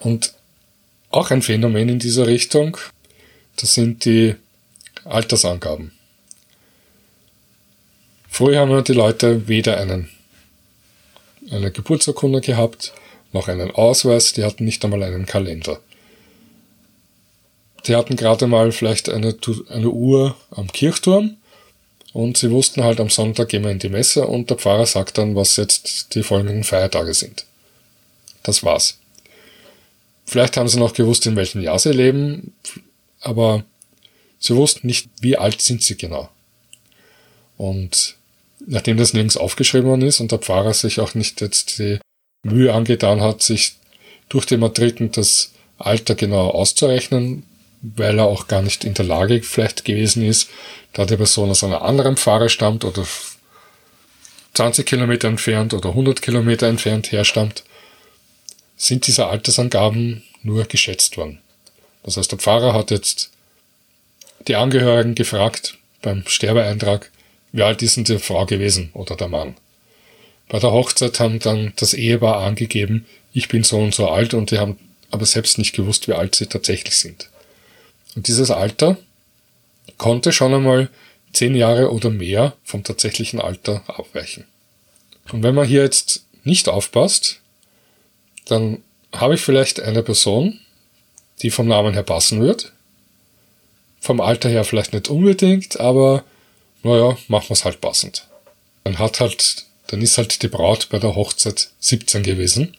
Und auch ein Phänomen in dieser Richtung, das sind die Altersangaben. Früher haben die Leute weder einen, eine Geburtsurkunde gehabt, noch einen Ausweis, die hatten nicht einmal einen Kalender. Die hatten gerade mal vielleicht eine, eine Uhr am Kirchturm und sie wussten halt, am Sonntag gehen wir in die Messe und der Pfarrer sagt dann, was jetzt die folgenden Feiertage sind. Das war's. Vielleicht haben sie noch gewusst, in welchem Jahr sie leben, aber sie wussten nicht, wie alt sind sie genau. Und nachdem das nirgends aufgeschrieben worden ist und der Pfarrer sich auch nicht jetzt die Mühe angetan hat, sich durch die Matriken das Alter genau auszurechnen, weil er auch gar nicht in der Lage vielleicht gewesen ist, da die Person aus einer anderen Pfarre stammt oder 20 Kilometer entfernt oder 100 Kilometer entfernt herstammt, sind diese Altersangaben nur geschätzt worden. Das heißt, der Pfarrer hat jetzt die Angehörigen gefragt beim Sterbeeintrag, wie alt ist denn die Frau gewesen oder der Mann. Bei der Hochzeit haben dann das Ehepaar angegeben, ich bin so und so alt und die haben aber selbst nicht gewusst, wie alt sie tatsächlich sind. Und dieses Alter konnte schon einmal zehn Jahre oder mehr vom tatsächlichen Alter abweichen. Und wenn man hier jetzt nicht aufpasst, dann habe ich vielleicht eine Person, die vom Namen her passen wird. Vom Alter her vielleicht nicht unbedingt, aber naja, machen wir es halt passend. Dann hat halt, dann ist halt die Braut bei der Hochzeit 17 gewesen,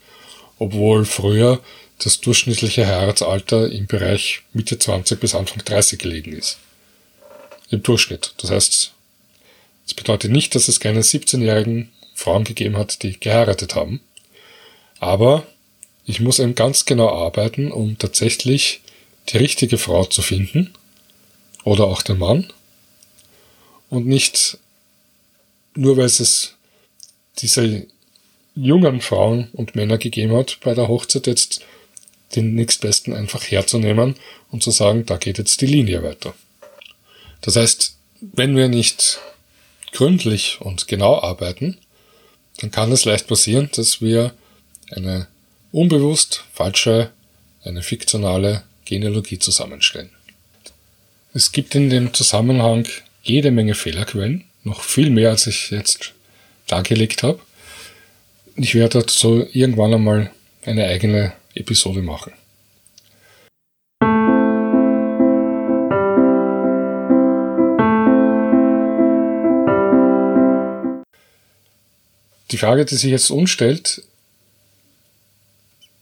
obwohl früher das durchschnittliche Heiratsalter im Bereich Mitte 20 bis Anfang 30 gelegen ist. Im Durchschnitt. Das heißt, es bedeutet nicht, dass es keine 17-jährigen Frauen gegeben hat, die geheiratet haben. Aber ich muss eben ganz genau arbeiten, um tatsächlich die richtige Frau zu finden. Oder auch den Mann. Und nicht nur weil es diese jungen Frauen und Männer gegeben hat bei der Hochzeit jetzt den nächstbesten einfach herzunehmen und zu sagen, da geht jetzt die Linie weiter. Das heißt, wenn wir nicht gründlich und genau arbeiten, dann kann es leicht passieren, dass wir eine unbewusst falsche, eine fiktionale Genealogie zusammenstellen. Es gibt in dem Zusammenhang jede Menge Fehlerquellen, noch viel mehr als ich jetzt dargelegt habe. Ich werde dazu irgendwann einmal eine eigene Episode machen. Die Frage, die sich jetzt uns stellt,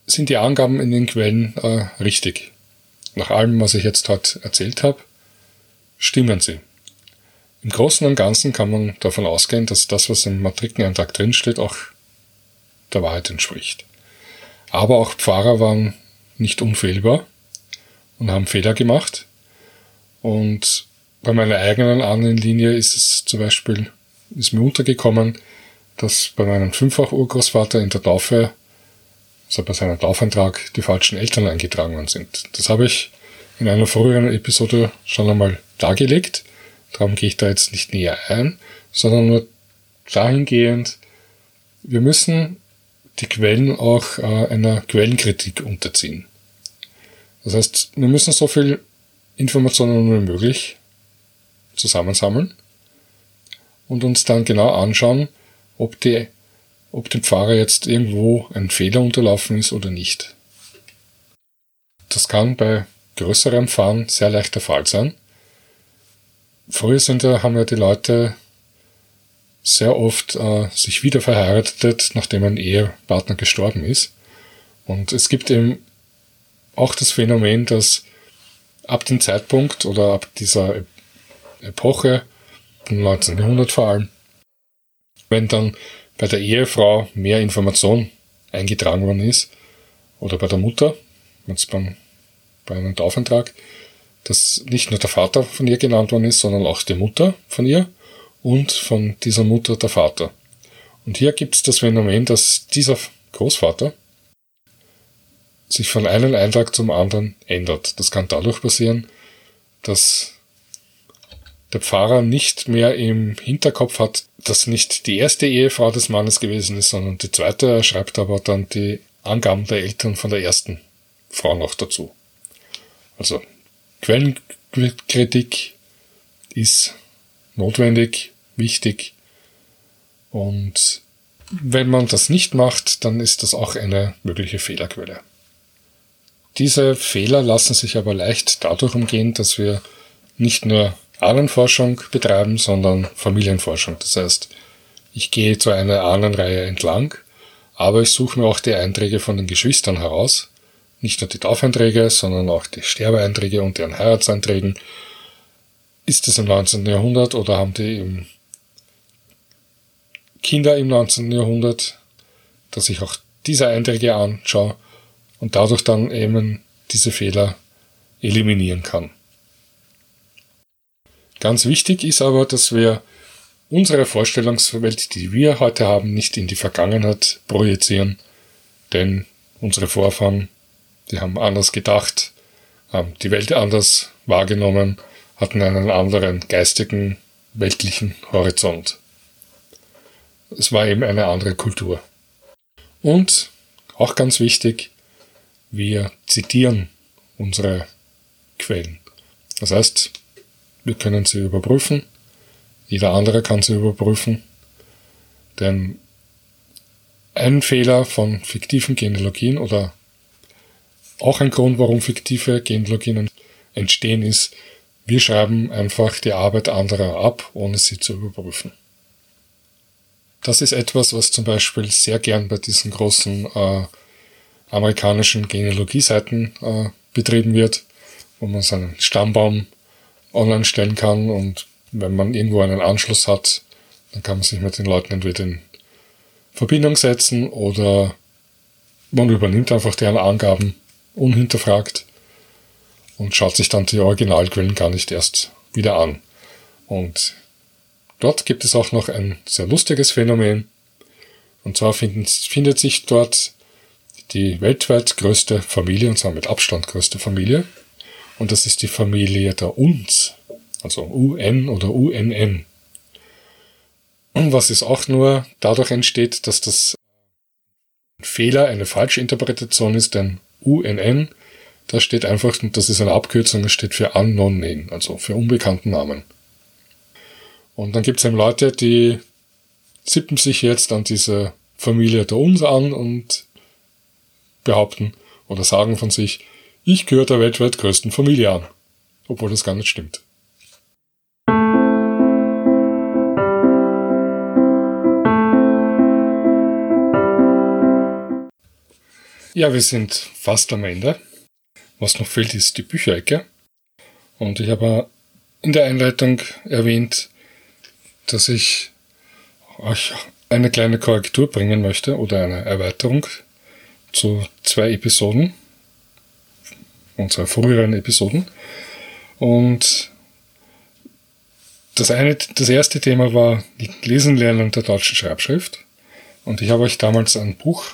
sind die Angaben in den Quellen äh, richtig? Nach allem, was ich jetzt heute erzählt habe, stimmen sie. Im Großen und Ganzen kann man davon ausgehen, dass das, was im Matrikeneintrag drinsteht, auch der Wahrheit entspricht. Aber auch Pfarrer waren nicht unfehlbar und haben Fehler gemacht. Und bei meiner eigenen Ahnenlinie ist es zum Beispiel, ist mir untergekommen, dass bei meinem Fünffach-Urgroßvater in der Taufe, also bei seinem Taufantrag, die falschen Eltern eingetragen worden sind. Das habe ich in einer früheren Episode schon einmal dargelegt. Darum gehe ich da jetzt nicht näher ein, sondern nur dahingehend, wir müssen die Quellen auch äh, einer Quellenkritik unterziehen. Das heißt, wir müssen so viel Informationen wie möglich zusammensammeln und uns dann genau anschauen, ob, die, ob dem Pfarrer jetzt irgendwo ein Fehler unterlaufen ist oder nicht. Das kann bei größerem Fahren sehr leicht der Fall sein. Früher sind haben ja die Leute sehr oft äh, sich wieder verheiratet, nachdem ein Ehepartner gestorben ist. Und es gibt eben auch das Phänomen, dass ab dem Zeitpunkt oder ab dieser Epoche, 1900 vor allem, wenn dann bei der Ehefrau mehr Information eingetragen worden ist, oder bei der Mutter, jetzt beim, bei einem Taufantrag, dass nicht nur der Vater von ihr genannt worden ist, sondern auch die Mutter von ihr und von dieser Mutter der Vater. Und hier gibt es das Phänomen, dass dieser Großvater sich von einem Eintrag zum anderen ändert. Das kann dadurch passieren, dass der Pfarrer nicht mehr im Hinterkopf hat, dass nicht die erste Ehefrau des Mannes gewesen ist, sondern die zweite. Er schreibt aber dann die Angaben der Eltern von der ersten Frau noch dazu. Also Quellenkritik ist notwendig, wichtig und wenn man das nicht macht, dann ist das auch eine mögliche Fehlerquelle. Diese Fehler lassen sich aber leicht dadurch umgehen, dass wir nicht nur Ahnenforschung betreiben, sondern Familienforschung. Das heißt, ich gehe zu einer Ahnenreihe entlang, aber ich suche mir auch die Einträge von den Geschwistern heraus. Nicht nur die Taufeinträge, sondern auch die Sterbeeinträge und deren Heiratseinträgen. Ist es im 19. Jahrhundert oder haben die im Kinder im 19. Jahrhundert, dass ich auch diese Einträge anschaue und dadurch dann eben diese Fehler eliminieren kann. Ganz wichtig ist aber, dass wir unsere Vorstellungswelt, die wir heute haben, nicht in die Vergangenheit projizieren, denn unsere Vorfahren, die haben anders gedacht, haben die Welt anders wahrgenommen, hatten einen anderen geistigen, weltlichen Horizont. Es war eben eine andere Kultur. Und auch ganz wichtig, wir zitieren unsere Quellen. Das heißt, wir können sie überprüfen, jeder andere kann sie überprüfen, denn ein Fehler von fiktiven Genealogien oder auch ein Grund, warum fiktive Genealogien entstehen, ist, wir schreiben einfach die Arbeit anderer ab, ohne sie zu überprüfen. Das ist etwas, was zum Beispiel sehr gern bei diesen großen äh, amerikanischen Genealogieseiten äh, betrieben wird, wo man seinen Stammbaum online stellen kann und wenn man irgendwo einen Anschluss hat, dann kann man sich mit den Leuten entweder in Verbindung setzen oder man übernimmt einfach deren Angaben unhinterfragt und schaut sich dann die Originalquellen gar nicht erst wieder an. Und dort gibt es auch noch ein sehr lustiges Phänomen. Und zwar finden, findet sich dort die weltweit größte Familie, und zwar mit Abstand größte Familie. Und das ist die Familie der Uns, also UN oder UNN. Und was ist auch nur dadurch entsteht, dass das ein Fehler, eine falsche Interpretation ist, denn UNN, da steht einfach, das ist eine Abkürzung, das steht für Unknown Name, also für unbekannten Namen. Und dann gibt es eben Leute, die zippen sich jetzt an diese Familie der Uns an und behaupten oder sagen von sich, ich gehöre der weltweit größten Familie an, obwohl das gar nicht stimmt. Ja, wir sind fast am Ende. Was noch fehlt, ist die Bücherecke. Und ich habe in der Einleitung erwähnt, dass ich euch eine kleine Korrektur bringen möchte oder eine Erweiterung zu zwei Episoden, unserer früheren Episoden. Und das eine, das erste Thema war die Lesen lernen der deutschen Schreibschrift. Und ich habe euch damals ein Buch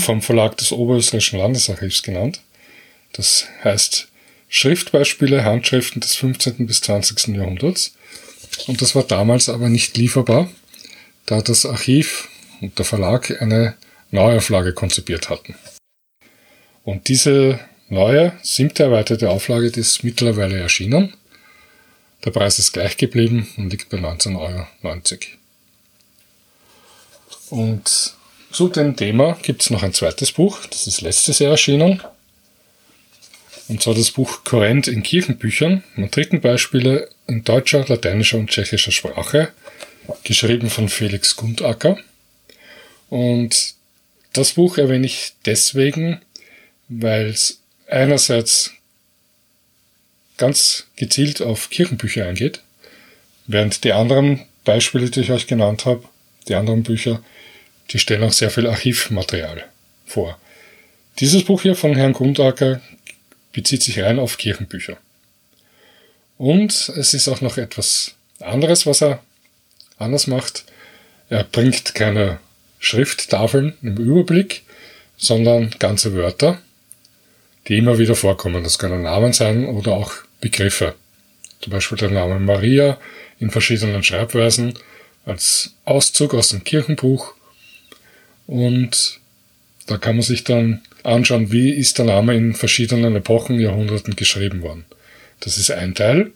vom Verlag des Oberösterreichischen Landesarchivs genannt. Das heißt Schriftbeispiele, Handschriften des 15. bis 20. Jahrhunderts. Und das war damals aber nicht lieferbar, da das Archiv und der Verlag eine Neuauflage konzipiert hatten. Und diese neue, siebte erweiterte Auflage ist mittlerweile erschienen. Der Preis ist gleich geblieben und liegt bei 19,90 Euro. Und zu dem Thema gibt es noch ein zweites Buch, das ist letztes Jahr erschienen. Und zwar das Buch Korrent in Kirchenbüchern, Matrikenbeispiele in deutscher, lateinischer und tschechischer Sprache, geschrieben von Felix Gundacker. Und das Buch erwähne ich deswegen, weil es einerseits ganz gezielt auf Kirchenbücher eingeht, während die anderen Beispiele, die ich euch genannt habe, die anderen Bücher, die stellen auch sehr viel Archivmaterial vor. Dieses Buch hier von Herrn Grundacker bezieht sich rein auf Kirchenbücher. Und es ist auch noch etwas anderes, was er anders macht. Er bringt keine Schrifttafeln im Überblick, sondern ganze Wörter, die immer wieder vorkommen. Das können Namen sein oder auch Begriffe. Zum Beispiel der Name Maria in verschiedenen Schreibweisen als Auszug aus dem Kirchenbuch. Und da kann man sich dann anschauen, wie ist der Name in verschiedenen Epochen, Jahrhunderten geschrieben worden. Das ist ein Teil.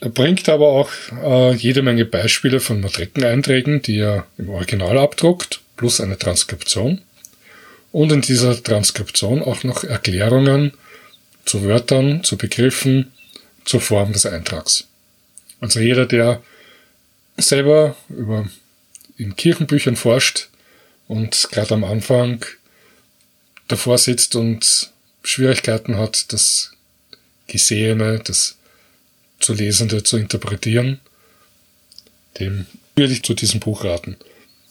Er bringt aber auch äh, jede Menge Beispiele von Matrikeneinträgen, die er im Original abdruckt, plus eine Transkription und in dieser Transkription auch noch Erklärungen zu Wörtern, zu Begriffen, zur Form des Eintrags. Also jeder, der selber über in Kirchenbüchern forscht und gerade am Anfang davor sitzt und Schwierigkeiten hat, das Gesehene, das zu Lesende zu interpretieren, dem würde ich zu diesem Buch raten.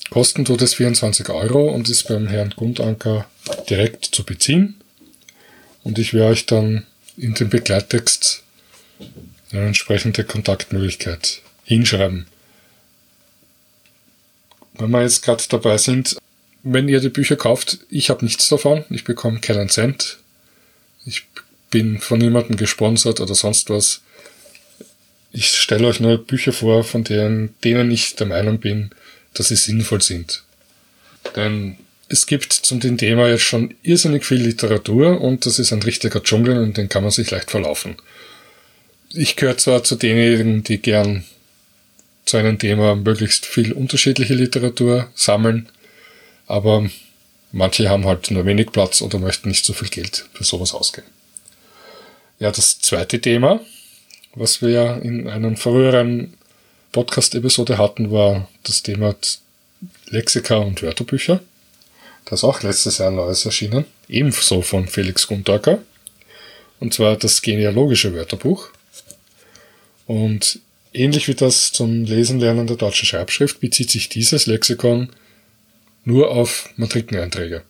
Kosten tut es 24 Euro und ist beim Herrn Grundanker direkt zu beziehen. Und ich werde euch dann in den Begleittext eine entsprechende Kontaktmöglichkeit hinschreiben. Wenn wir jetzt gerade dabei sind, wenn ihr die Bücher kauft, ich habe nichts davon, ich bekomme keinen Cent. Ich bin von niemandem gesponsert oder sonst was. Ich stelle euch nur Bücher vor, von denen, denen ich der Meinung bin, dass sie sinnvoll sind. Denn es gibt zum dem Thema jetzt schon irrsinnig viel Literatur und das ist ein richtiger Dschungel und den kann man sich leicht verlaufen. Ich gehöre zwar zu denjenigen, die gern zu einem Thema möglichst viel unterschiedliche Literatur sammeln, aber manche haben halt nur wenig Platz oder möchten nicht so viel Geld für sowas ausgeben. Ja, das zweite Thema, was wir in einem früheren Podcast-Episode hatten, war das Thema Lexika und Wörterbücher. Da ist auch letztes Jahr neues erschienen, ebenso von Felix Gundacker. Und zwar das genealogische Wörterbuch. Und ähnlich wie das zum Lesen lernen der deutschen Schreibschrift bezieht sich dieses Lexikon nur auf Matrikeneinträge.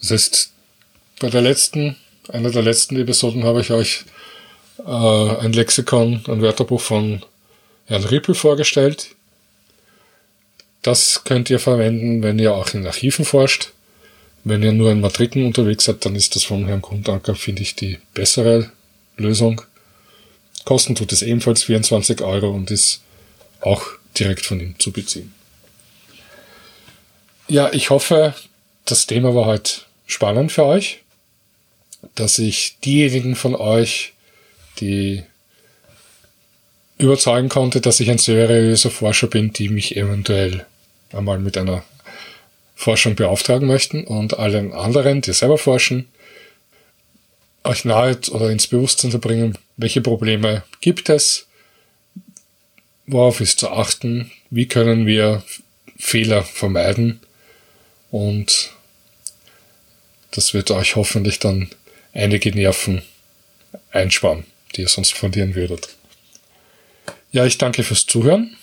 Das heißt, bei der letzten, einer der letzten Episoden habe ich euch äh, ein Lexikon, ein Wörterbuch von Herrn Rippel vorgestellt. Das könnt ihr verwenden, wenn ihr auch in Archiven forscht. Wenn ihr nur in Matriken unterwegs seid, dann ist das vom Herrn Grundanker, finde ich, die bessere Lösung. Kosten tut es ebenfalls 24 Euro und ist auch direkt von ihm zu beziehen. Ja, ich hoffe, das Thema war heute spannend für euch, dass ich diejenigen von euch, die überzeugen konnte, dass ich ein seriöser Forscher bin, die mich eventuell einmal mit einer Forschung beauftragen möchten und allen anderen, die selber forschen, euch nahe oder ins Bewusstsein zu bringen, welche Probleme gibt es, worauf ist zu achten, wie können wir Fehler vermeiden und das wird euch hoffentlich dann einige Nerven einsparen, die ihr sonst verlieren würdet. Ja, ich danke fürs Zuhören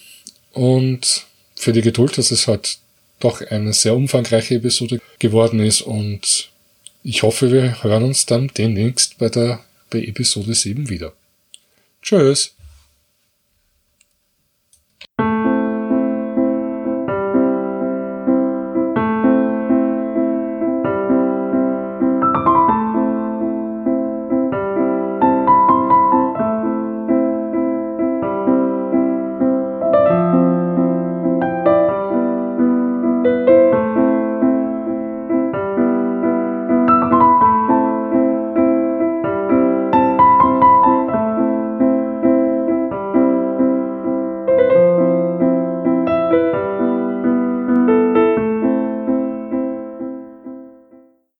und für die Geduld, dass es halt doch eine sehr umfangreiche Episode geworden ist und ich hoffe, wir hören uns dann demnächst bei der bei Episode 7 wieder. Tschüss!